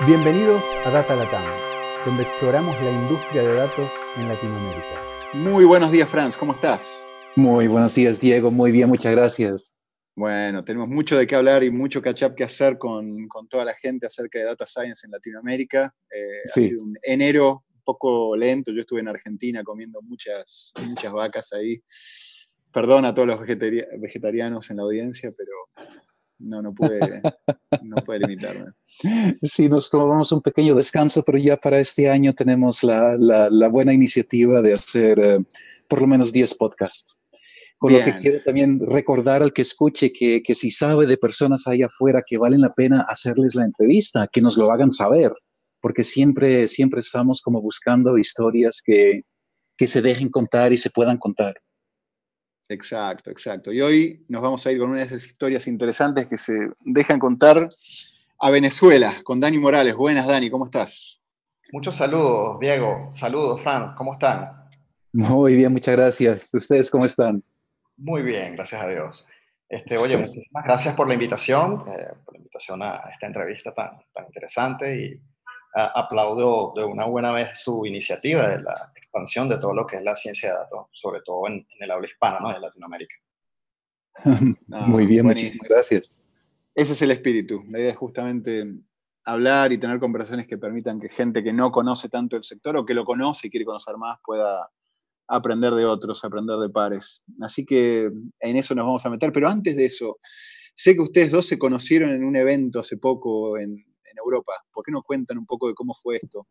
Bienvenidos a Data Latam, donde exploramos la industria de datos en Latinoamérica. Muy buenos días, Franz, ¿cómo estás? Muy buenos días, Diego. Muy bien, muchas gracias. Bueno, tenemos mucho de qué hablar y mucho catch up que hacer con, con toda la gente acerca de Data Science en Latinoamérica. Eh, Ha sido un enero un poco lento. Yo estuve en Argentina comiendo muchas, muchas vacas ahí. Perdón a todos los vegetarianos en la audiencia, pero no, no pude, no pude limitarme. Sí, nos tomamos un pequeño descanso, pero ya para este año tenemos la, la, la buena iniciativa de hacer eh, por lo menos 10 podcasts. Con Bien. lo que quiero también recordar al que escuche que, que, si sabe de personas ahí afuera que valen la pena hacerles la entrevista, que nos lo hagan saber, porque siempre, siempre estamos como buscando historias que, que se dejen contar y se puedan contar. Exacto, exacto. Y hoy nos vamos a ir con una de esas historias interesantes que se dejan contar a Venezuela, con Dani Morales. Buenas, Dani, ¿cómo estás? Muchos saludos, Diego. Saludos, Franz. ¿Cómo están? Muy bien, muchas gracias. ¿Ustedes cómo están? Muy bien, gracias a Dios. Este, oye, muchísimas gracias por la invitación, eh, por la invitación a esta entrevista tan, tan interesante y a, aplaudo de una buena vez su iniciativa de la expansión de todo lo que es la ciencia de datos, sobre todo en, en el habla hispana, ¿no? De Latinoamérica. Muy bien, muchísimas gracias. Ese es el espíritu. La idea es justamente hablar y tener conversaciones que permitan que gente que no conoce tanto el sector o que lo conoce y quiere conocer más pueda aprender de otros, aprender de pares. Así que en eso nos vamos a meter. Pero antes de eso, sé que ustedes dos se conocieron en un evento hace poco en, en Europa. ¿Por qué no cuentan un poco de cómo fue esto?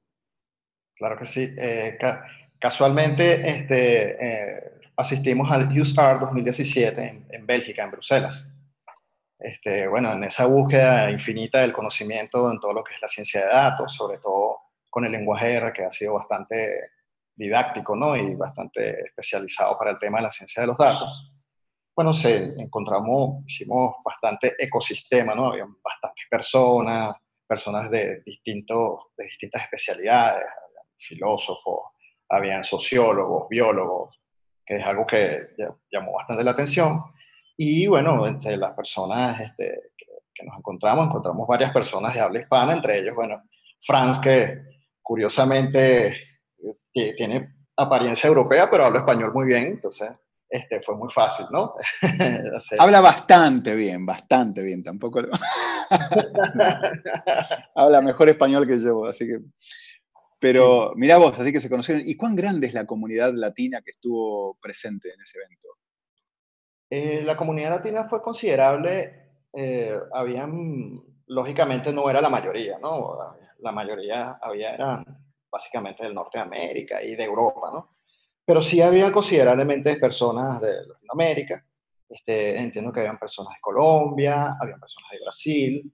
Claro que sí. Eh, casualmente este, eh, asistimos al USTAR 2017 en, en, Bélgica, en Bruselas. Este, bueno, en esa búsqueda infinita del conocimiento en todo lo que es la ciencia de datos, sobre todo con el lenguaje R, que ha sido bastante didáctico ¿no? y bastante especializado para el tema de la ciencia de los datos. Bueno, se encontramos, hicimos bastante ecosistema, ¿no? Había bastantes personas, personas de, distintos, de distintas especialidades, filósofos, habían sociólogos, biólogos, que es algo que llamó bastante la atención. Y bueno, entre las personas este, que, que, nos encontramos, encontramos varias personas de habla hispana, entre ellos, bueno, Franz, que curiosamente tiene apariencia europea, pero habla español muy bien, entonces este, fue muy fácil, ¿no? habla bastante bien, bastante bien, tampoco... habla mejor español que yo, así que... Pero sí. mirá vos, así que se conocieron. ¿Y cuán grande es la comunidad latina que estuvo presente en ese evento? Eh, la comunidad latina fue considerable. Eh, habían, lógicamente no era la mayoría, ¿no? La mayoría había, eran básicamente del norte de América y de Europa, ¿no? Pero sí había considerablemente personas de Latinoamérica, este, entiendo que habían personas de Colombia, habían personas de Brasil,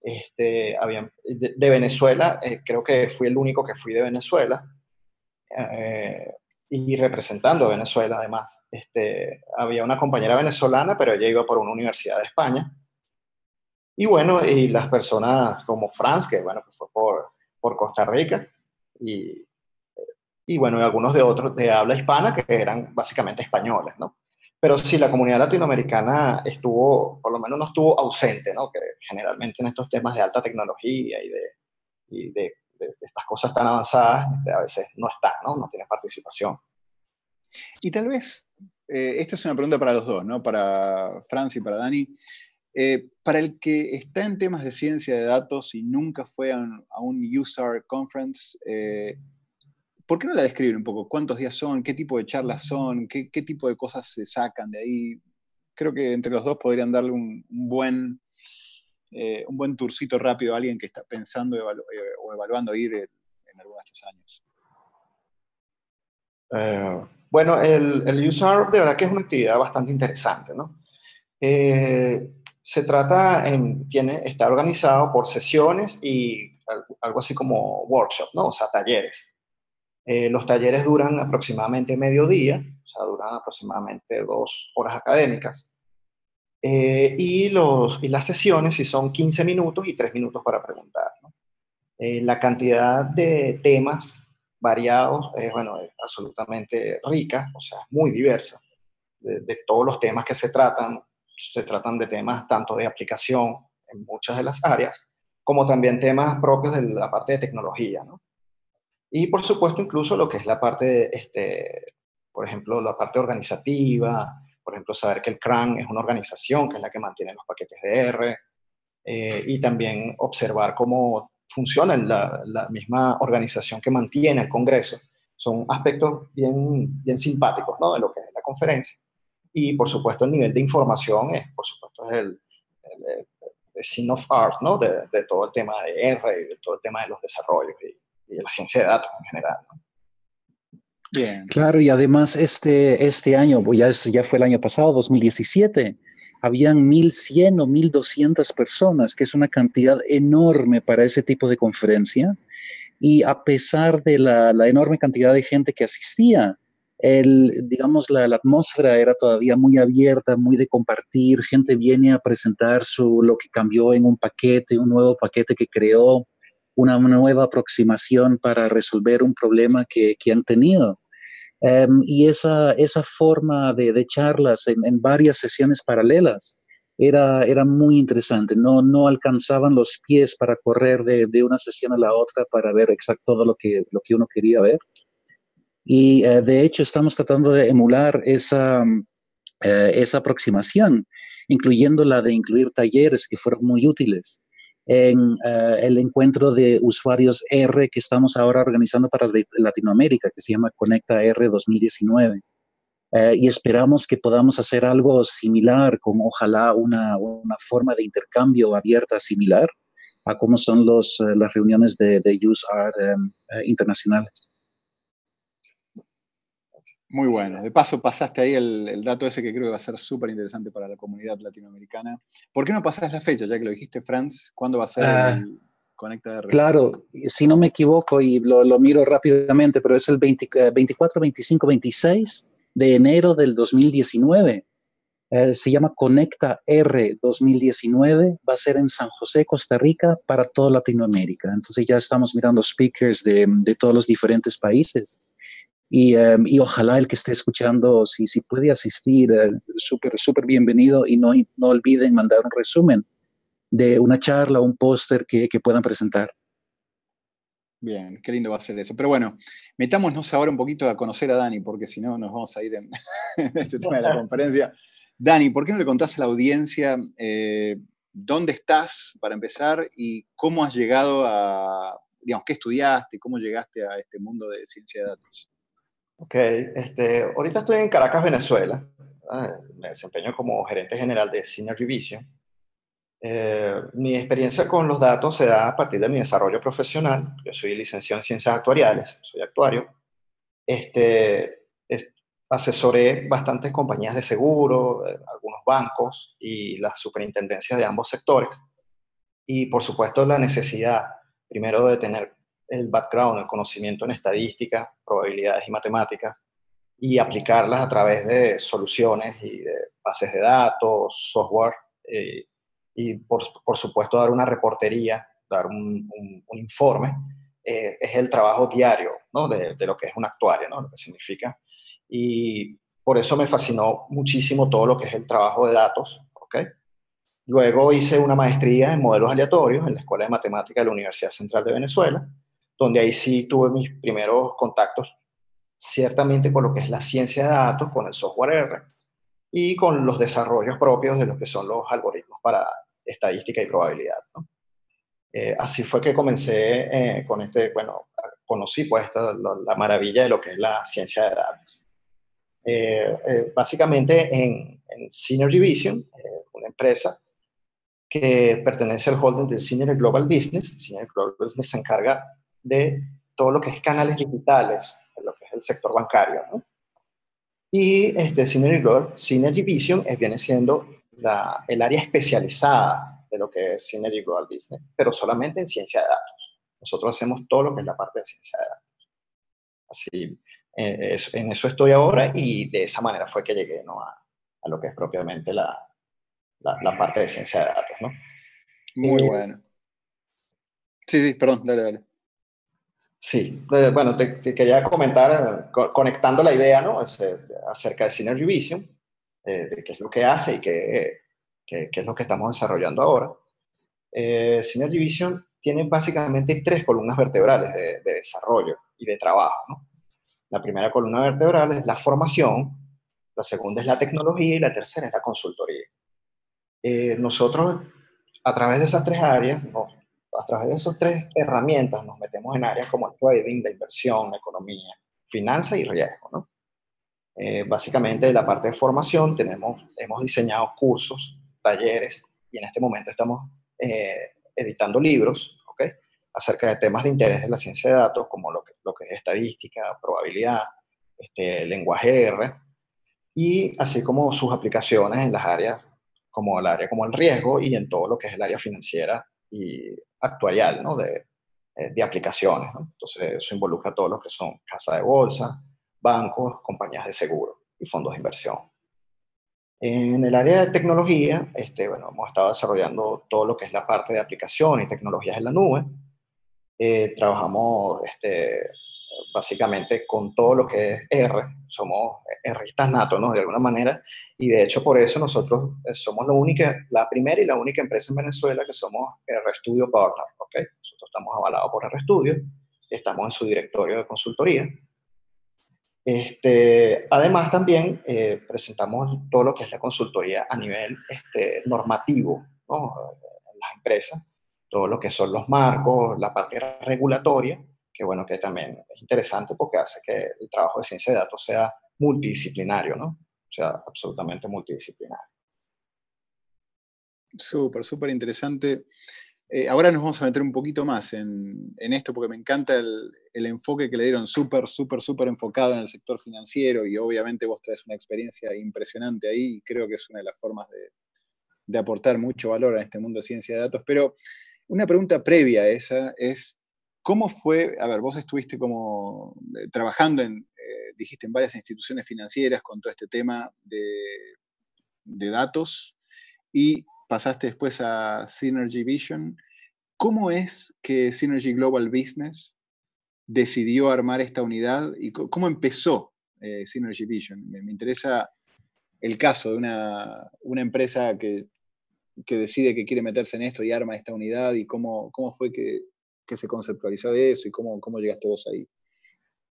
este, habían, de, Venezuela, eh, creo que fui el único que fui de Venezuela, eh, y representando a Venezuela además. Este, había una compañera venezolana, pero ella iba por una universidad de España. Y bueno, y las personas como Franz, que bueno, fue por, por Costa Rica, y, y bueno, y algunos de otros de habla hispana que eran básicamente españoles, ¿no? Pero sí, la comunidad latinoamericana estuvo, por lo menos no estuvo ausente, ¿no? Que generalmente en estos temas de alta tecnología y de, y de, estas cosas tan avanzadas, este, a veces no está, ¿no? No tiene participación. Y tal vez, eh, esta es una pregunta para los dos, ¿no? Para Franz y para Dani. Eh, para el que está en temas de ciencia de datos y nunca fue a un, a un USAR conference, eh, ¿por qué no la describen un poco? ¿Cuántos días son? ¿Qué tipo de charlas son? ¿Qué, qué tipo de cosas se sacan de ahí? Creo que entre los dos podrían darle un, un buen, eh, un buen tourcito rápido a alguien que está pensando evalu eh, o evaluando ir en, en algunos de estos años. Eh, bueno, el, el, USAR de verdad que es una actividad bastante interesante, ¿no? Eh, se trata, en, tiene, está organizado por sesiones y algo así como workshop, ¿no? O sea, talleres. Eh, los talleres duran aproximadamente medio día, o sea, duran aproximadamente dos horas académicas. Eh, y, los, y las sesiones si son 15 minutos y 3 minutos para preguntar. ¿no? Eh, la cantidad de temas variados es, bueno, es absolutamente rica, o sea, muy diversa. De, de todos los temas que se tratan, se tratan de temas tanto de aplicación en muchas de las áreas, como también temas propios de la parte de tecnología, ¿no? Y por supuesto incluso lo que es la parte, este, por ejemplo, la parte organizativa, por ejemplo, saber que el CRAN es una organización que es la que mantiene los paquetes de R, eh, y también observar cómo funciona la, la, misma organización que mantiene el Congreso. Son aspectos bien, bien simpáticos ¿no? de lo que es la conferencia. Y por supuesto el nivel de información es, por supuesto, es el, el, el scene of art ¿no? de, de, todo el tema de R y de todo el tema de los desarrollos y, y de la ciencia de datos en general. ¿no? Bien. Claro, y además este, este año, ya, ya fue el año pasado, 2017, habían 1.100 o 1.200 personas, que es una cantidad enorme para ese tipo de conferencia. Y a pesar de la, la enorme cantidad de gente que asistía, el, digamos, la, la, atmósfera era todavía muy abierta, muy de compartir. Gente viene a presentar su, lo que cambió en un paquete, un nuevo paquete que creó, una nueva aproximación para resolver un problema que, que han tenido. Um, y esa, esa forma de, charlas en, varias sesiones paralelas era, era muy interesante. No, no alcanzaban los pies para correr de, de una sesión a la otra para ver exacto todo lo que, lo que uno quería ver. Y uh, de hecho estamos tratando de emular esa, uh, esa aproximación, incluyendo la de incluir talleres que fueron muy útiles en uh, el encuentro de usuarios R que estamos ahora organizando para Latinoamérica, que se llama Conecta R 2019. Uh, y esperamos que podamos hacer algo similar, con ojalá una, una forma de intercambio abierta similar a cómo son los, uh, las reuniones de, de UseArt um, internacionales. Muy bueno. De paso, pasaste ahí el, el, dato ese que creo que va a ser súper interesante para la comunidad latinoamericana. ¿Por qué no pasás la fecha, ya que lo dijiste, Franz? ¿Cuándo va a ser uh, el Conecta R? Claro, si no me equivoco y lo, lo miro rápidamente, pero es el 20, 24, 25, 26 de enero del 2019. Uh, se llama Conecta R 2019, va a ser en San José, Costa Rica, para toda Latinoamérica. Entonces ya estamos mirando speakers de, de todos los diferentes países. Y, um, y, ojalá el que esté escuchando, si, si puede asistir, uh, súper, súper bienvenido y no, no olviden mandar un resumen de una charla un póster que, que, puedan presentar. Bien, qué lindo va a ser eso. Pero bueno, metámonos ahora un poquito a conocer a Dani, porque si no nos vamos a ir en este tema de la conferencia. Dani, ¿por qué no le contás a la audiencia eh, dónde estás para empezar y cómo has llegado a, digamos, qué estudiaste, cómo llegaste a este mundo de ciencia de datos? Ok, este, ahorita estoy en Caracas, Venezuela. Me desempeño como gerente general de Synergy Vision. Eh, mi experiencia con los datos se da a partir de mi desarrollo profesional. Yo soy licenciado en ciencias actuariales, soy actuario. Este, es, asesoré bastantes compañías de seguro, eh, algunos bancos y las superintendencias de ambos sectores. Y por supuesto la necesidad, primero, de tener el background, el conocimiento en estadística, probabilidades y matemáticas, y aplicarlas a través de soluciones y de bases de datos, software, eh, y por, por, supuesto dar una reportería, dar un, un, un informe, eh, es el trabajo diario ¿no? de, de, lo que es un actuario, ¿no? lo que significa. Y por eso me fascinó muchísimo todo lo que es el trabajo de datos. ¿okay? Luego hice una maestría en modelos aleatorios en la Escuela de Matemática de la Universidad Central de Venezuela donde ahí sí tuve mis primeros contactos ciertamente con lo que es la ciencia de datos, con el software R y con los desarrollos propios de lo que son los algoritmos para estadística y probabilidad. Eh, así fue que comencé eh, con este, bueno, conocí pues esta, la, la, maravilla de lo que es la ciencia de datos. Eh, básicamente en, en, Synergy una empresa que pertenece al holding de Synergy Global Business, Synergy Global Business se encarga de todo lo que es canales digitales, lo que es el sector bancario. ¿no? Y este, Synergy, Global, Synergy Vision es, viene siendo la, el área especializada de lo que es Synergy Global Business, pero solamente en ciencia de datos. Nosotros hacemos todo lo que es la parte de ciencia de datos. Así, eh, es, en eso estoy ahora y de esa manera fue que llegué ¿no? a, a, lo que es propiamente la, la, la, parte de ciencia de datos. ¿no? Muy eh, bueno. Sí, sí, perdón, dale, dale. Sí, eh, bueno, te, quería comentar, co conectando la idea, ¿no? Es, eh, acerca de Synergy Vision, eh, de qué es lo que hace y qué, es lo que estamos desarrollando ahora. Eh, Synergy Vision tiene básicamente tres columnas vertebrales de, desarrollo y de trabajo. La primera columna vertebral es la formación, la segunda es la tecnología y la tercera es la consultoría. Eh, nosotros, a través de esas tres áreas, a través de esas tres herramientas, nos metemos en áreas como el trading, la inversión, la economía, finanzas y riesgo. ¿no? Eh, básicamente, la parte de formación, tenemos, hemos diseñado cursos, talleres, y en este momento estamos eh, editando libros ¿okay? acerca de temas de interés de la ciencia de datos, como lo que, lo que es estadística, probabilidad, este, lenguaje R, y así como sus aplicaciones en las áreas como el área como el riesgo y en todo lo que es el área financiera y actuarial, ¿no? De, eh, de aplicaciones, ¿no? Entonces, eso involucra todo lo que son casas de bolsa, bancos, compañías de seguro y fondos de inversión. En el área de tecnología, este, bueno, hemos estado desarrollando todo lo que es la parte de aplicación y tecnologías en la nube. Eh, trabajamos este, básicamente con todo lo que es R. Somos Rristas natos, ¿no? De alguna manera. Y de hecho, por eso nosotros eh, somos la única, la primera y la única empresa en Venezuela que somos RStudio Partner, ¿ok? Nosotros estamos avalados por RStudio, estamos en su directorio de consultoría este, además, también eh, presentamos todo lo que es la consultoría a nivel este, normativo en las empresas, todo lo que son los marcos, la parte regulatoria, que bueno, que también es interesante porque hace que el trabajo de ciencia de datos sea multidisciplinario, ¿no? O sea, absolutamente multidisciplinario. Súper, súper interesante. Eh, ahora nos vamos a meter un poquito más en, esto porque me encanta el, enfoque que le dieron, súper, súper, súper enfocado en el sector financiero y obviamente vos traes una experiencia impresionante ahí y creo que es una de las formas de, aportar mucho valor a este mundo de ciencia de datos. Pero una pregunta previa a esa es, ¿cómo fue, a ver, vos estuviste como eh, trabajando en, eh, dijiste, en varias instituciones financieras con todo este tema de, datos y pasaste después a Synergy Vision. ¿Cómo es que Synergy Global Business decidió armar esta unidad y cómo empezó eh, Synergy Vision? Me, interesa el caso de una, empresa que, decide que quiere meterse en esto y arma esta unidad y cómo, cómo fue que, se conceptualizó eso y cómo, cómo llegaste vos ahí.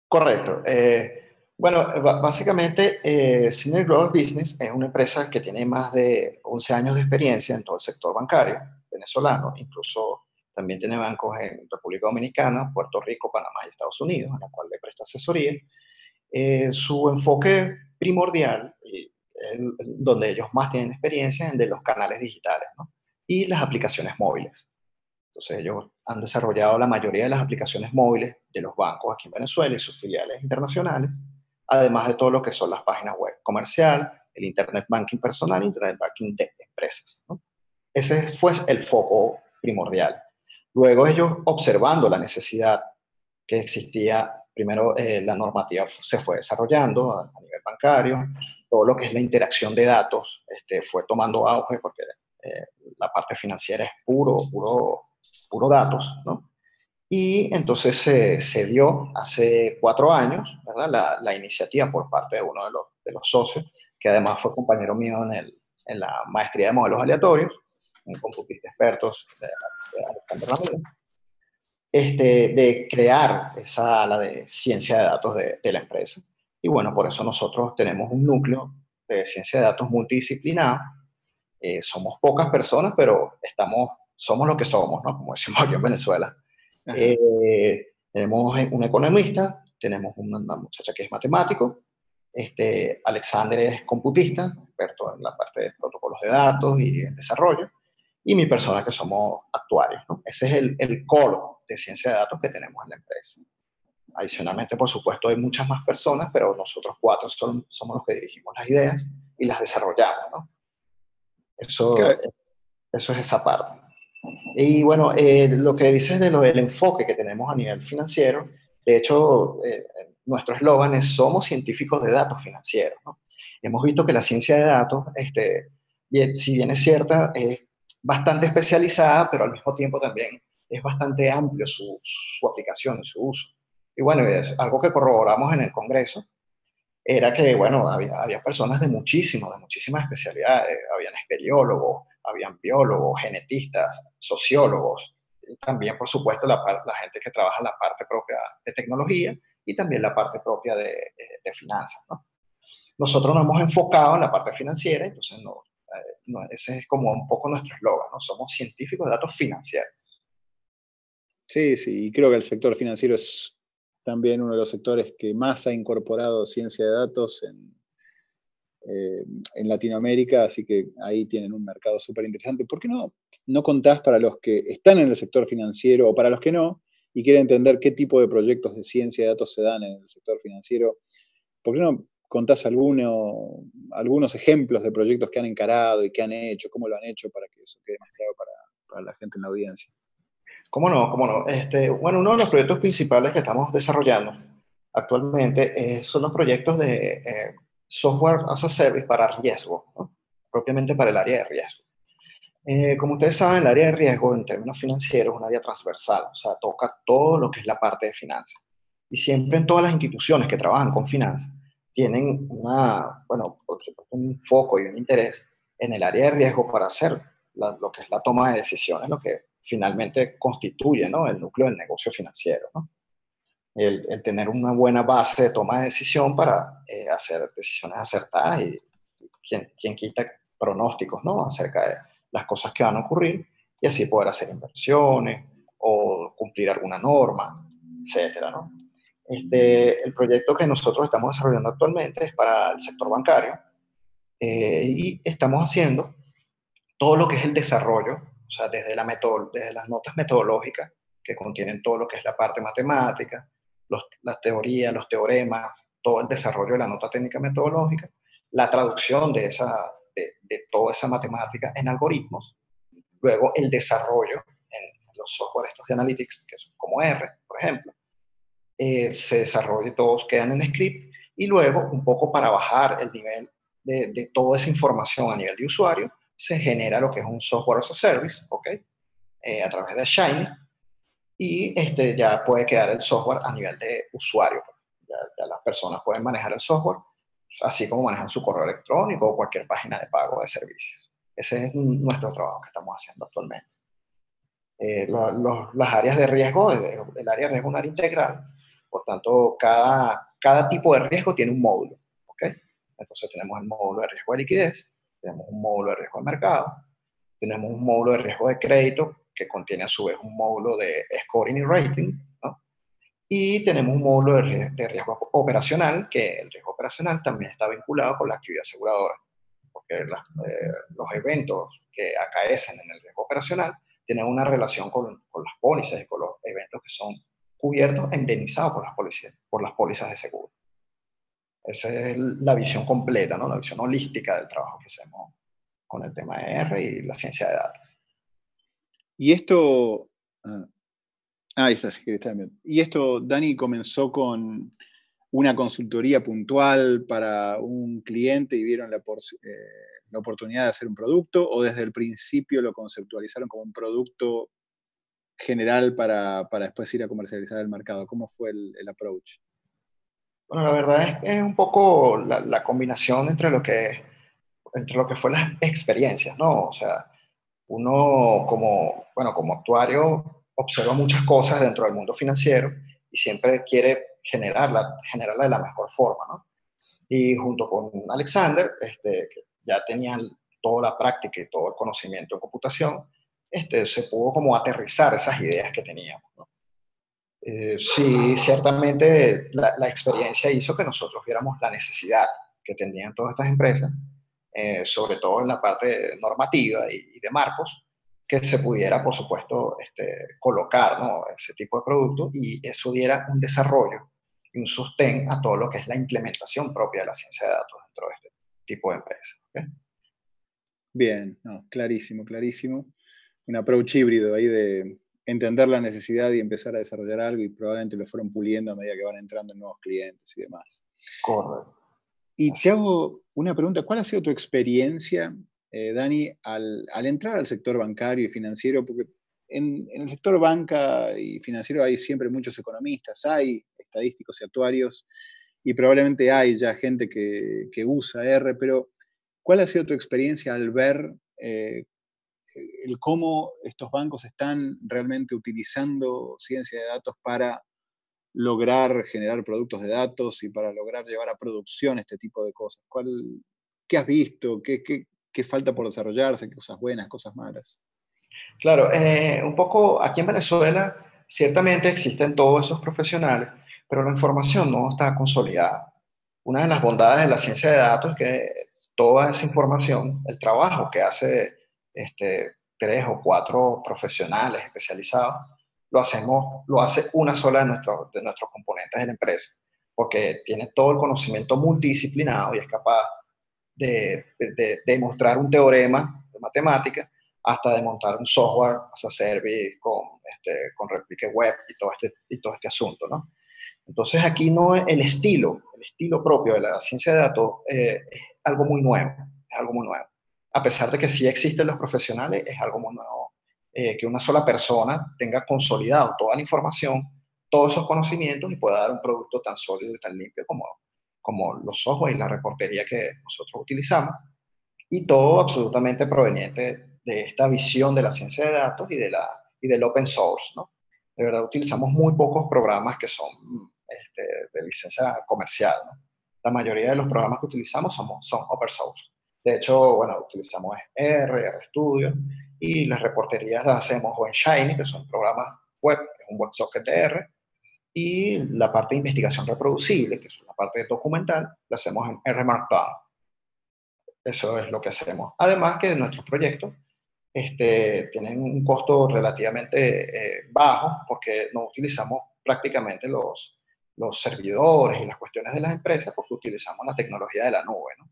Correcto. Eh, bueno, básicamente, eh, Global Business es una empresa que tiene más de 11 años de experiencia en todo el sector bancario venezolano, incluso también tiene bancos en República Dominicana, Puerto Rico, Panamá y Estados Unidos, en la cual le presta asesoría. Eh, su enfoque primordial, y donde ellos más tienen experiencia, es en de los canales digitales ¿no? y las aplicaciones móviles. Entonces ellos han desarrollado la mayoría de las aplicaciones móviles de los bancos aquí en Venezuela y sus filiales internacionales además de todo lo que son las páginas web comercial, el Internet Banking personal, Internet Banking de empresas. Ese fue el foco primordial. Luego ellos, observando la necesidad que existía, primero eh, la normativa se fue desarrollando a, nivel bancario, todo lo que es la interacción de datos este, fue tomando auge porque eh, la parte financiera es puro, puro, puro datos, ¿no? Y entonces se dio hace cuatro años ¿verdad? La, iniciativa por parte de uno de los, de los, socios, que además fue compañero mío en, el, en la maestría de modelos aleatorios, un computista expertos de, Alexander Ramírez, este, de crear esa ala de ciencia de datos de, de la empresa. Y bueno, por eso nosotros tenemos un núcleo de ciencia de datos multidisciplinar. Eh, somos pocas personas, pero estamos, somos lo que somos, ¿no? Como decimos aquí en Venezuela. Eh, tenemos un economista, tenemos una, muchacha que es matemático, este, Alexander es computista, experto en la parte de protocolos de datos y en desarrollo, y mi persona que somos actuarios. Ese es el, el core de ciencia de datos que tenemos en la empresa. Adicionalmente, por supuesto, hay muchas más personas, pero nosotros cuatro son, somos los que dirigimos las ideas y las desarrollamos. ¿no? Eso, eso es esa parte. Y bueno, eh, lo que dices de lo del enfoque que tenemos a nivel financiero, de hecho, eh, nuestro eslogan es Somos científicos de datos financieros. Hemos visto que la ciencia de datos, este, bien, si bien es cierta, es bastante especializada, pero al mismo tiempo también es bastante amplio su, su aplicación y su uso. Y bueno, es algo que corroboramos en el Congreso, era que, bueno, había, había personas de muchísimas, de muchísimas especialidades, habían espeleólogos, habían biólogos, genetistas, sociólogos, también, por supuesto, la, gente que trabaja la parte propia de tecnología y también la parte propia de, de, finanzas. ¿no? Nosotros nos hemos enfocado en la parte financiera, entonces no, eh, ese es como un poco nuestro eslogan, ¿no? somos científicos de datos financieros. Sí, sí, y creo que el sector financiero es también uno de los sectores que más ha incorporado ciencia de datos en, eh, en Latinoamérica, así que ahí tienen un mercado súper interesante. ¿Por qué no, no contás para los que están en el sector financiero o para los que no y quieren entender qué tipo de proyectos de ciencia de datos se dan en el sector financiero? ¿Por qué no contás alguno, algunos ejemplos de proyectos que han encarado y que han hecho, cómo lo han hecho para que eso quede más claro para, para la gente en la audiencia? ¿Cómo no? ¿Cómo no? Este, bueno, uno de los proyectos principales que estamos desarrollando actualmente eh, son los proyectos de eh, software as a service para riesgo, propiamente para el área de riesgo. Eh, como ustedes saben, el área de riesgo en términos financieros es un área transversal, o sea, toca todo lo que es la parte de finanzas. Y siempre en todas las instituciones que trabajan con finanzas tienen una, bueno, un foco y un interés en el área de riesgo para hacer lo que es la toma de decisiones, lo que finalmente constituye ¿no? el núcleo del negocio financiero. El, tener una buena base de toma de decisión para eh, hacer decisiones acertadas y, quien, quien, quita pronósticos ¿no? acerca de las cosas que van a ocurrir y así poder hacer inversiones o cumplir alguna norma, etcétera, ¿no? Este, el proyecto que nosotros estamos desarrollando actualmente es para el sector bancario eh, y estamos haciendo todo lo que es el desarrollo, o sea, desde, la desde las notas metodológicas que contienen todo lo que es la parte matemática, los, las teorías, los teoremas, todo el desarrollo de la nota técnica metodológica, la traducción de, esa, de, toda esa matemática en algoritmos, luego el desarrollo en los software estos de analytics, que son como R, por ejemplo, eh, se desarrolla y todos quedan en script, y luego, un poco para bajar el nivel de, de, toda esa información a nivel de usuario, se genera lo que es un software as a service, ¿ok? Eh, a través de Shiny, y este, ya puede quedar el software a nivel de usuario. Ya, las personas pueden manejar el software así como manejan su correo electrónico o cualquier página de pago de servicios. Ese es nuestro trabajo que estamos haciendo actualmente. Eh, las áreas de riesgo, el área de riesgo es un área integral, por tanto, cada, cada tipo de riesgo tiene un módulo. ¿okay? Entonces tenemos el módulo de riesgo de liquidez, tenemos un módulo de riesgo de mercado, tenemos un módulo de riesgo de crédito que contiene a su vez un módulo de scoring y rating, ¿no? Y tenemos un módulo de, riesgo operacional, que el riesgo operacional también está vinculado con la actividad aseguradora, porque eh, los eventos que acaecen en el riesgo operacional tienen una relación con, con, las pólizas y con los eventos que son cubiertos e indemnizados por las, pólizas, por las pólizas de seguro. Esa es la visión completa, ¿no? la visión holística del trabajo que hacemos con el tema de R y la ciencia de datos. Y esto. Ah, ahí está, sí, está bien. Y esto, Dani, comenzó con una consultoría puntual para un cliente y vieron la, eh, la, oportunidad de hacer un producto, o desde el principio lo conceptualizaron como un producto general para, para después ir a comercializar el mercado. ¿Cómo fue el, el approach? Bueno, la verdad es que es un poco la, la, combinación entre lo que entre lo que fue las experiencias, ¿no? O sea, uno como, bueno, como actuario observa muchas cosas dentro del mundo financiero y siempre quiere generarla, generarla de la mejor forma. Y junto con Alexander, este, que ya tenían toda la práctica y todo el conocimiento en computación, este, se pudo como aterrizar esas ideas que teníamos, ¿no? Eh, sí, ciertamente la, la experiencia hizo que nosotros viéramos la necesidad que tenían todas estas empresas eh, sobre todo en la parte normativa y, de marcos, que se pudiera, por supuesto, este, colocar ¿no? ese tipo de producto y eso diera un desarrollo y un sostén a todo lo que es la implementación propia de la ciencia de datos dentro de este tipo de empresas. Bien, no, clarísimo, clarísimo. Un approach híbrido ahí de entender la necesidad y empezar a desarrollar algo y probablemente lo fueron puliendo a medida que van entrando nuevos clientes y demás. Correcto. Y te hago una pregunta, ¿cuál ha sido tu experiencia, eh, Dani, al, entrar al sector bancario y financiero? Porque en, el sector banca y financiero hay siempre muchos economistas, hay estadísticos y actuarios, y probablemente hay ya gente que, usa R, pero ¿cuál ha sido tu experiencia al ver eh, el cómo estos bancos están realmente utilizando ciencia de datos para lograr generar productos de datos y para lograr llevar a producción este tipo de cosas. ¿Cuál, ¿Qué has visto? ¿Qué, qué, qué falta por desarrollarse? ¿Qué cosas buenas, cosas malas? Claro, eh, un poco aquí en Venezuela ciertamente existen todos esos profesionales, pero la información no está consolidada. Una de las bondades de la ciencia de datos es que toda esa información, el trabajo que hace este, tres o cuatro profesionales especializados, lo hacemos, lo hace una sola de, nuestros de nuestros componentes de la empresa, porque tiene todo el conocimiento multidisciplinado y es capaz de, de, demostrar un teorema de matemática hasta de montar un software as a service con, este, con replique web y todo, este, y todo este asunto, ¿no? Entonces aquí no el estilo, el estilo propio de la ciencia de datos eh, es algo muy nuevo, es algo muy nuevo. A pesar de que sí existen los profesionales, es algo muy nuevo eh, que una sola persona tenga consolidado toda la información, todos esos conocimientos y pueda dar un producto tan sólido y tan limpio como, como los software y la reportería que nosotros utilizamos. Y todo absolutamente proveniente de esta visión de la ciencia de datos y, de la, y del open source. ¿no? De verdad, utilizamos muy pocos programas que son este, de licencia comercial. ¿no? La mayoría de los programas que utilizamos son, son open source. De hecho, bueno, utilizamos R, RStudio, y las reporterías las hacemos o en Shiny, que son programas web, un WebSocket R, y la parte de investigación reproducible, que es una parte documental, la hacemos en R Markdown. Eso es lo que hacemos. Además que nuestros proyectos este, tienen un costo relativamente eh, bajo porque no utilizamos prácticamente los, los servidores y las cuestiones de las empresas porque utilizamos la tecnología de la nube. ¿no?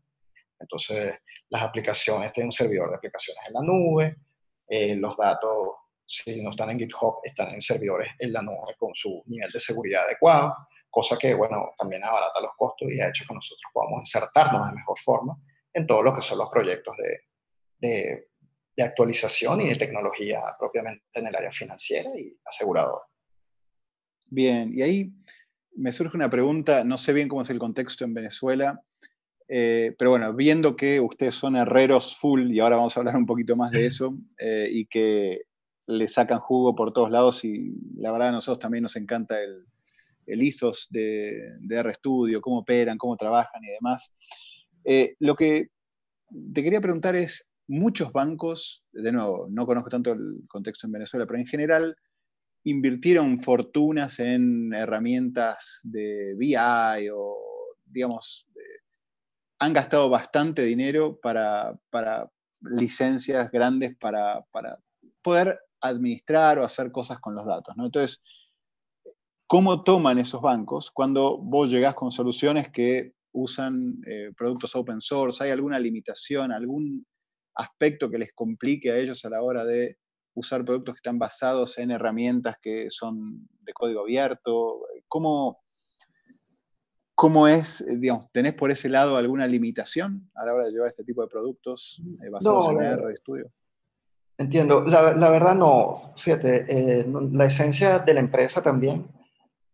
Entonces, las aplicaciones tienen un servidor de aplicaciones en la nube, eh, los datos, si no están en GitHub, están en servidores en la nube con su nivel de seguridad adecuado, cosa que, bueno, también abarata los costos y ha hecho que nosotros podamos insertarnos de mejor forma en todo lo que son los proyectos de, de de actualización y de tecnología propiamente en el área financiera y aseguradora. Bien, y ahí me surge una pregunta, no sé bien cómo es el contexto en Venezuela, eh, pero bueno, viendo que ustedes son herreros full, y ahora vamos a hablar un poquito más de eso, eh, y que le sacan jugo por todos lados, y la verdad a nosotros también nos encanta el, el ethos de, de RStudio, cómo operan, cómo trabajan y demás. Eh, lo que te quería preguntar es, muchos bancos, de nuevo, no conozco tanto el contexto en Venezuela, pero en general invirtieron fortunas en herramientas de BI o, digamos, han gastado bastante dinero para, licencias grandes para, poder administrar o hacer cosas con los datos. Entonces, ¿cómo toman esos bancos cuando vos llegás con soluciones que usan eh, productos open source? ¿Hay alguna limitación, algún aspecto que les complique a ellos a la hora de usar productos que están basados en herramientas que son de código abierto? ¿Cómo, cómo es, digamos, tenés por ese lado alguna limitación a la hora de llevar este tipo de productos eh, basados en R Studio? Entiendo, la, la, verdad no, fíjate, eh, la esencia de la empresa también,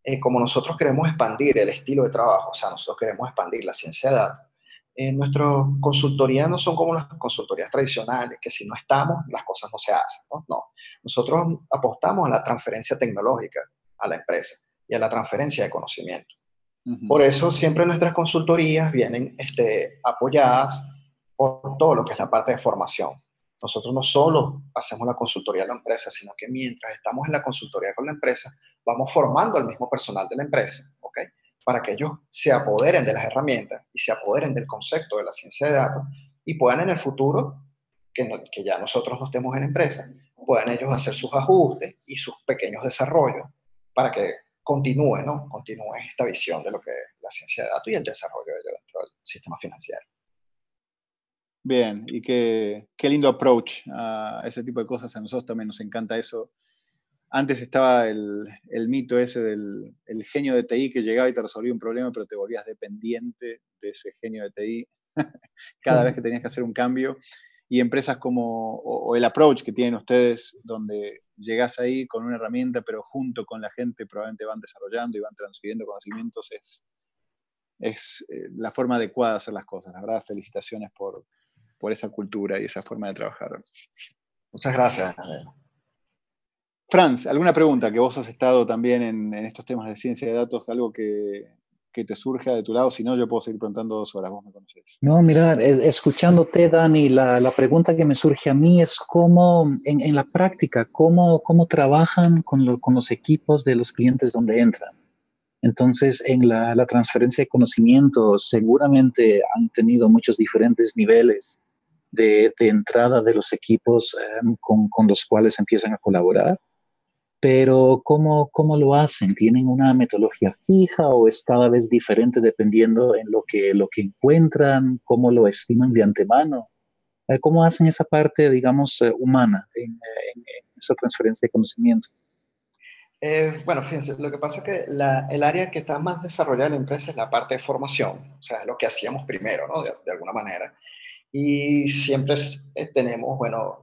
eh, como nosotros queremos expandir el estilo de trabajo, o sea, nosotros queremos expandir la ciencia de datos, eh, nuestras consultorías no son como las consultorías tradicionales, que si no estamos, las cosas no se hacen. No, no. nosotros apostamos a la transferencia tecnológica a la empresa y a la transferencia de conocimiento. Por eso siempre nuestras consultorías vienen este, apoyadas por todo lo que es la parte de formación. Nosotros no solo hacemos la consultoría a la empresa, sino que mientras estamos en la consultoría con la empresa, vamos formando al mismo personal de la empresa, ¿ok? para que ellos se apoderen de las herramientas y se apoderen del concepto de la ciencia de datos y puedan en el futuro, que, ya nosotros no estemos en empresa, puedan ellos hacer sus ajustes y sus pequeños desarrollos para que continúe, ¿no? Continúe esta visión de lo que es la ciencia de datos y el desarrollo de dentro del sistema financiero. Bien, y qué, qué lindo approach a ese tipo de cosas. A nosotros también nos encanta eso antes estaba el, mito ese del el genio de TI que llegaba y te resolvía un problema, pero te volvías dependiente de ese genio de TI cada vez que tenías que hacer un cambio. Y empresas como, o, el approach que tienen ustedes, donde llegás ahí con una herramienta, pero junto con la gente probablemente van desarrollando y van transfiriendo conocimientos, es, es eh, la forma adecuada de hacer las cosas. La verdad, felicitaciones por, por esa cultura y esa forma de trabajar. Muchas gracias. Franz, ¿alguna pregunta que vos has estado también en, estos temas de ciencia de datos, algo que, te surja de tu lado? Si no, yo puedo seguir preguntando dos horas, vos me conocés. No, mira, escuchándote, Dani, la, la, pregunta que me surge a mí es cómo, en, la práctica, cómo, cómo trabajan con, con, los equipos de los clientes donde entran. Entonces, en la, la transferencia de conocimiento, seguramente han tenido muchos diferentes niveles de, de entrada de los equipos em, con, con los cuales empiezan a colaborar pero ¿cómo, ¿cómo, lo hacen? ¿Tienen una metodología fija o es cada vez diferente dependiendo en lo que, lo que encuentran? ¿Cómo lo estiman de antemano? Eh, ¿Cómo hacen esa parte, digamos, eh, humana en, esa transferencia de conocimiento? Eh, bueno, fíjense, lo que pasa es que el área que está más desarrollada en la empresa es la parte de formación, o sea, es lo que hacíamos primero, ¿no? De, de alguna manera. Y siempre tenemos, bueno,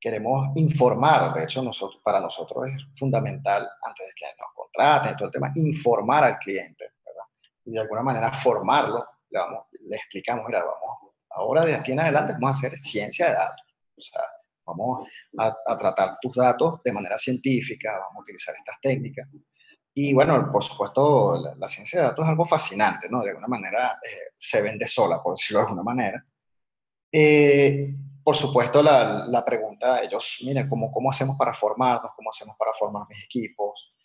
queremos informar, de hecho nosotros, para nosotros es fundamental, antes de que nos contraten, todo el tema, informar al cliente, ¿verdad? Y de alguna manera formarlo, le, vamos, le explicamos, mira, vamos, ahora de aquí en adelante vamos a hacer ciencia de datos, o sea, vamos a, a tratar tus datos de manera científica, vamos a utilizar estas técnicas. Y bueno, por supuesto, la, ciencia de datos es algo fascinante, ¿no? De alguna manera eh, se vende sola, por decirlo de alguna manera. Eh, por supuesto, la, la pregunta, ellos, miren, ¿cómo, ¿cómo hacemos para formarnos? ¿Cómo hacemos para formar mis equipos?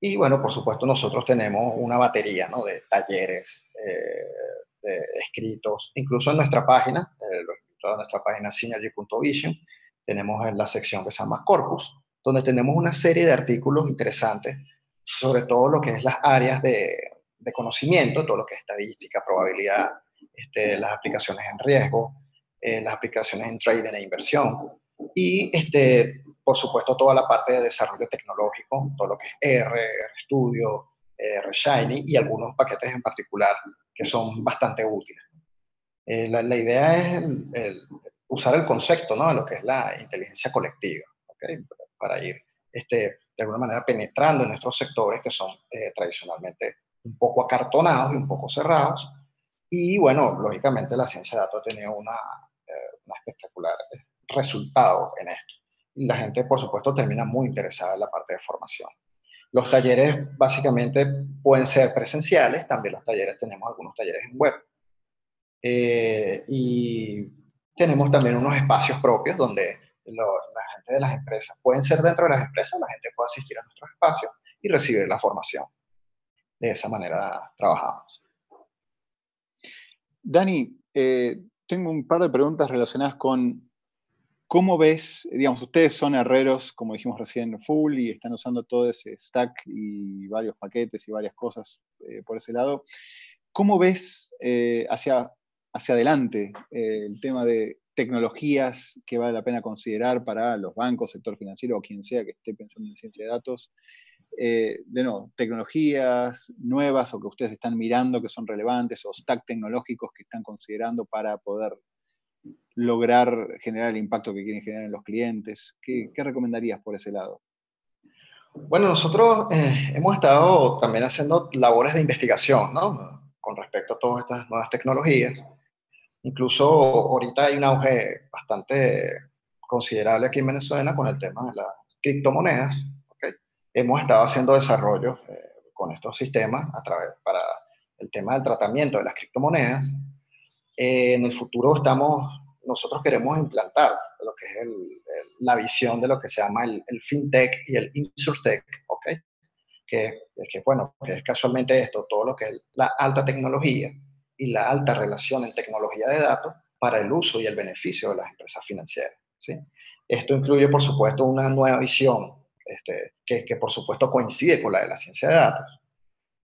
Y bueno, por supuesto, nosotros tenemos una batería ¿no? de talleres, eh, de escritos, incluso en nuestra página, eh, en nuestra página synergy.vision, tenemos en la sección que se llama Corpus, donde tenemos una serie de artículos interesantes sobre todo lo que es las áreas de, de conocimiento, todo lo que es estadística, probabilidad, este, las aplicaciones en riesgo, eh, las aplicaciones en trading e inversión. Y, este, por supuesto, toda la parte de desarrollo tecnológico, todo lo que es R, RStudio, R Shiny y algunos paquetes en particular que son bastante útiles. Eh, la, la, idea es usar el concepto ¿no? de lo que es la inteligencia colectiva, ¿okay? para ir este, de alguna manera penetrando en nuestros sectores que son eh, tradicionalmente un poco acartonados y un poco cerrados. Y bueno, lógicamente la ciencia de datos ha tenido una eh, un espectacular resultado en esto. Y la gente, por supuesto, termina muy interesada en la parte de formación. Los talleres básicamente pueden ser presenciales, también los talleres tenemos algunos talleres en web. Eh, y tenemos también unos espacios propios donde la gente de las empresas, pueden ser dentro de las empresas, la gente puede asistir a nuestros espacios y recibir la formación. De esa manera trabajamos. Dani, eh, tengo un par de preguntas relacionadas con cómo ves, digamos, ustedes son herreros, como dijimos recién, full y están usando todo ese stack y varios paquetes y varias cosas eh, por ese lado. ¿Cómo ves eh, hacia, hacia adelante el tema de tecnologías que vale la pena considerar para los bancos, sector financiero o quien sea que esté pensando en ciencia de datos? Eh, de nuevo, tecnologías nuevas o que ustedes están mirando que son relevantes o stack tecnológicos que están considerando para poder lograr generar el impacto que quieren generar en los clientes? ¿Qué, recomendarías por ese lado? Bueno, nosotros eh, hemos estado también haciendo labores de investigación, ¿no? Con respecto a todas estas nuevas tecnologías. Incluso ahorita hay un auge bastante considerable aquí en Venezuela con el tema de las criptomonedas hemos estado haciendo desarrollos eh, con estos sistemas a través, para el tema del tratamiento de las criptomonedas. Eh, en el futuro estamos, nosotros queremos implantar lo que es la visión de lo que se llama el, fintech y el insurtech, ¿ok? Que, que, bueno, que es casualmente esto, todo lo que es la alta tecnología y la alta relación en tecnología de datos para el uso y el beneficio de las empresas financieras. ¿sí? Esto incluye, por supuesto, una nueva visión este, que, por supuesto coincide con la de la ciencia de datos.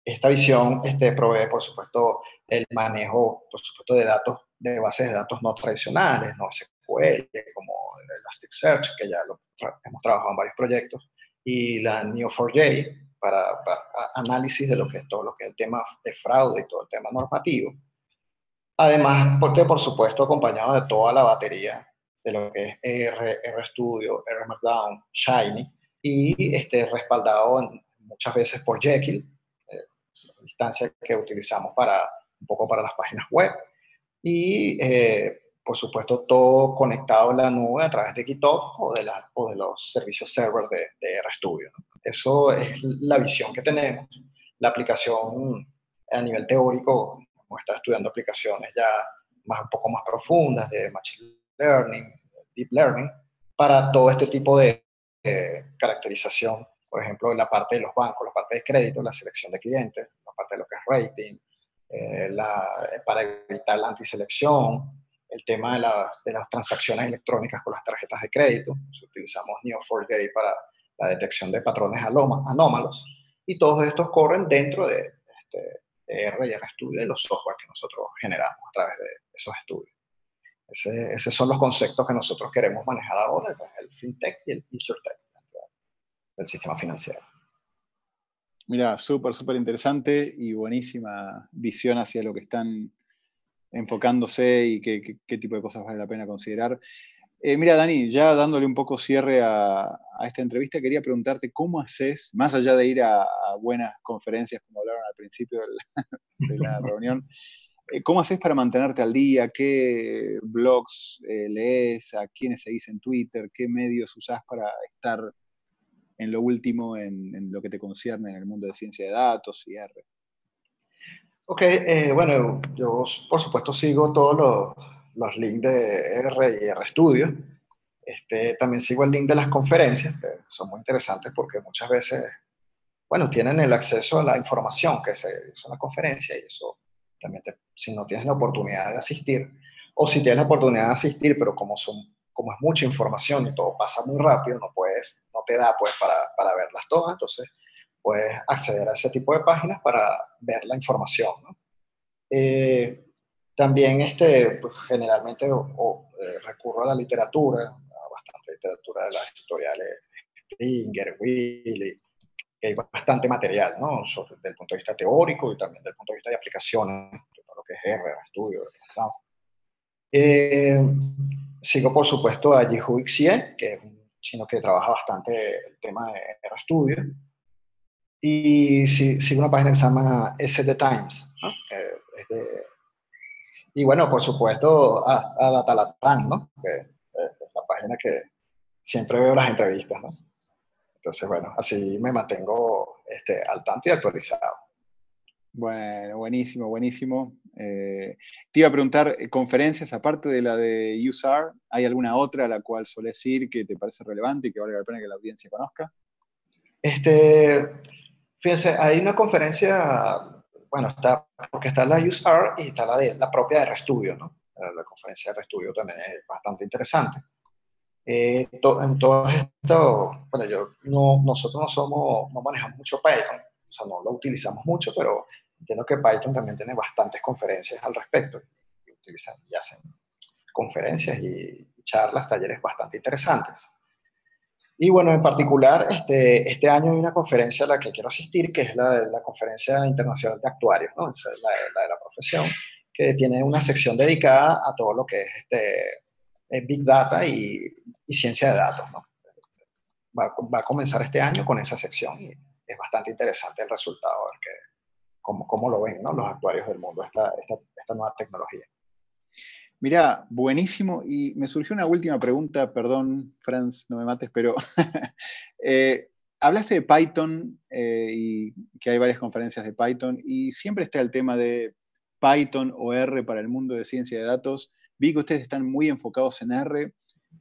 Esta visión este, provee, por supuesto, el manejo, por supuesto, de datos, de bases de datos no tradicionales, no SQL, como el Elasticsearch, que ya lo hemos trabajado en varios proyectos, y la Neo4j para, análisis de lo que es todo lo que es el tema de fraude y todo el tema normativo. Además, porque por supuesto acompañado de toda la batería de lo que es R, RStudio, R Markdown, Shiny, y este, respaldado muchas veces por Jekyll, eh, instancia que utilizamos para un poco para las páginas web. Y eh, por supuesto, todo conectado en la nube a través de GitHub o de, la, o de los servicios server de, de RStudio. Eso es la visión que tenemos. La aplicación a nivel teórico, como está estudiando aplicaciones ya más, un poco más profundas de Machine Learning, Deep Learning, para todo este tipo de caracterización, por ejemplo, la parte de los bancos, la parte de crédito, la selección de clientes, la parte de lo que es rating, eh, la, para evitar la antiselección, el tema de, de, las transacciones electrónicas con las tarjetas de crédito. Utilizamos Neo4j para la detección de patrones anómalos. Y todos estos corren dentro de, este, de R y RStudio y los software que nosotros generamos a través de esos estudios. Esos son los conceptos que nosotros queremos manejar ahora, el FinTech y el InsurTech del sistema financiero. Mira, súper, súper interesante y buenísima visión hacia lo que están enfocándose y qué, tipo de cosas vale la pena considerar. Eh, mira, Dani, ya dándole un poco cierre a, esta entrevista, quería preguntarte cómo haces, más allá de ir a, buenas conferencias, como hablaron al principio de la reunión, ¿cómo haces para mantenerte al día? ¿Qué blogs eh, lees? ¿A quiénes seguís en Twitter? ¿Qué medios usás para estar en lo último en, lo que te concierne en el mundo de ciencia de datos y R? Ok, eh, bueno, yo por supuesto sigo todos los, los links de R y RStudio. Este, también sigo el link de las conferencias, que son muy interesantes porque muchas veces, bueno, tienen el acceso a la información que se hizo la conferencia y eso también, si no tienes la oportunidad de asistir, o si tienes la oportunidad de asistir, pero como, son, como es mucha información y todo pasa muy rápido, no puedes, no te da pues para, para verlas todas, entonces puedes acceder a ese tipo de páginas para ver la información. Eh, también este, pues, generalmente eh, recurro a la literatura, a bastante literatura de las editoriales Springer, Willy, que hay bastante material, ¿no? desde el punto de vista teórico y también desde el punto de vista de aplicaciones, de lo que es R, estudio. Eh, sigo, por supuesto, a Jihu Xie, que es un chino que trabaja bastante el tema de RStudio. Y sigo una página que se llama SD Times, ¿no? y bueno, por supuesto, a, a ¿no? Que es la página que siempre veo las entrevistas, ¿no? Entonces, bueno, así me mantengo este, al tanto y actualizado. Bueno, buenísimo, buenísimo. Eh, te iba a preguntar, eh, conferencias aparte de la de USAR, ¿hay alguna otra a la cual sueles ir que te parece relevante y que valga la pena que la audiencia conozca? Este, fíjense, hay una conferencia, bueno, está, porque está la USAR y está la, de, la propia de ReStudio, ¿no? La conferencia de ReStudio también es bastante interesante. Eh, en todo esto, bueno, yo, no, nosotros no somos, no manejamos mucho Python, o sea, no lo utilizamos mucho, pero entiendo que Python también tiene bastantes conferencias al respecto y, utilizan y hacen conferencias y, charlas, talleres bastante interesantes. Y bueno, en particular, este, este año hay una conferencia a la que quiero asistir, que es la, la Conferencia Internacional de Actuarios, ¿no? O la, la, de la profesión, que tiene una sección dedicada a todo lo que es este, Big Data y, ciencia de datos. ¿no? Va, a comenzar este año con esa sección y es bastante interesante el resultado, ver que, cómo, cómo, lo ven ¿no? los actuarios del mundo, esta, esta, nueva tecnología. Mira, buenísimo. Y me surgió una última pregunta, perdón, Franz, no me mates, pero eh, hablaste de Python eh, y que hay varias conferencias de Python y siempre está el tema de Python o R para el mundo de ciencia de datos. Vi que ustedes están muy enfocados en R.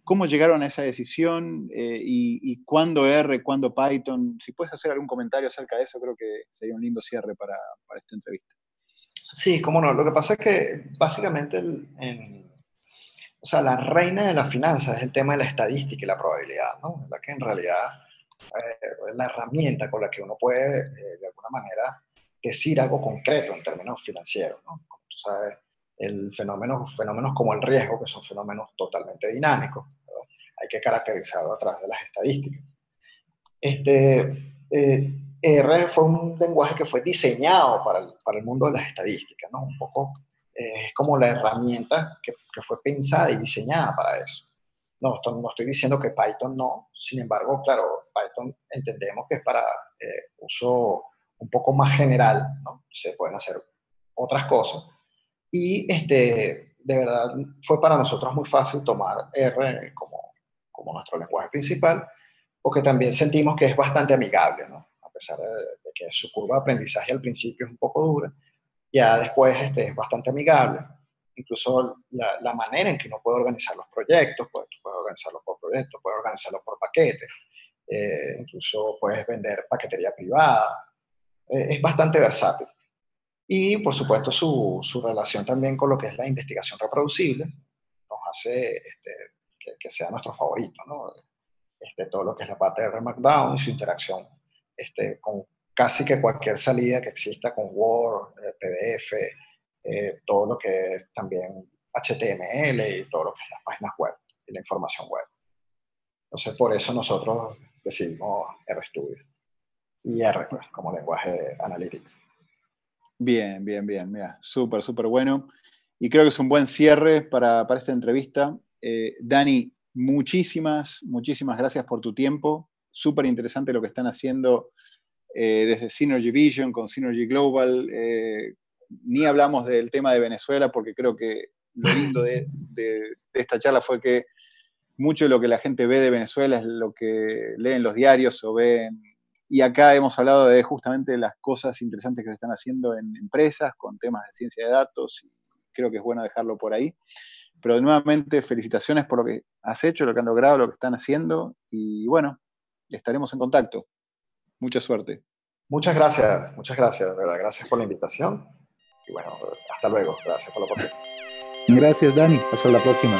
¿Cómo llegaron a esa decisión eh, y, cuándo R, cuándo Python? Si puedes hacer algún comentario acerca de eso, creo que sería un lindo cierre para, esta entrevista. Sí, cómo no. Lo que pasa es que básicamente o sea, la reina de las finanzas es el tema de la estadística y la probabilidad, ¿no? La que en realidad eh, es la herramienta con la que uno puede, eh, de alguna manera, decir algo concreto en términos financieros, ¿no? Como tú sabes, el fenómeno, fenómenos como el riesgo, que son fenómenos totalmente dinámicos. Hay que caracterizarlo a través de las estadísticas. Este, eh, R fue un lenguaje que fue diseñado para el, para el mundo de las estadísticas, ¿no? Un poco eh, es como la herramienta que, que, fue pensada y diseñada para eso. No, no estoy diciendo que Python no, sin embargo, claro, Python entendemos que es para eh, uso un poco más general, ¿no? Se pueden hacer otras cosas, y este, de verdad fue para nosotros muy fácil tomar R como, como nuestro lenguaje principal, porque también sentimos que es bastante amigable, ¿no? a pesar de, que su curva de aprendizaje al principio es un poco dura, ya después este, es bastante amigable. Incluso la, la manera en que uno puede organizar los proyectos, pues, puede organizarlos por proyectos, puede organizarlos por paquetes, eh, incluso puedes vender paquetería privada, eh, es bastante versátil. Y por supuesto su, su, relación también con lo que es la investigación reproducible nos hace este, que, sea nuestro favorito, ¿no? Este, todo lo que es la parte de Markdown y su interacción este, con casi que cualquier salida que exista con Word, eh, PDF, eh, todo lo que es también HTML y todo lo que es las páginas web y la información web. Entonces, por eso nosotros decidimos RStudio y R pues, como lenguaje de Analytics. Bien, bien, bien, mira, súper, súper bueno. Y creo que es un buen cierre para, para esta entrevista. Eh, Dani, muchísimas, muchísimas gracias por tu tiempo. Súper interesante lo que están haciendo eh, desde Synergy Vision con Synergy Global. Eh, ni hablamos del tema de Venezuela porque creo que lo lindo de, esta charla fue que mucho de lo que la gente ve de Venezuela es lo que leen los diarios o ven. Y acá hemos hablado de justamente las cosas interesantes que se están haciendo en empresas con temas de ciencia de datos. Y creo que es bueno dejarlo por ahí. Pero nuevamente, felicitaciones por lo que has hecho, lo que han logrado, lo que están haciendo. Y bueno, estaremos en contacto. Mucha suerte. Muchas gracias, muchas gracias, verdad. Gracias por la invitación. Y bueno, hasta luego. Gracias por la oportunidad. Gracias, Dani. Hasta la próxima.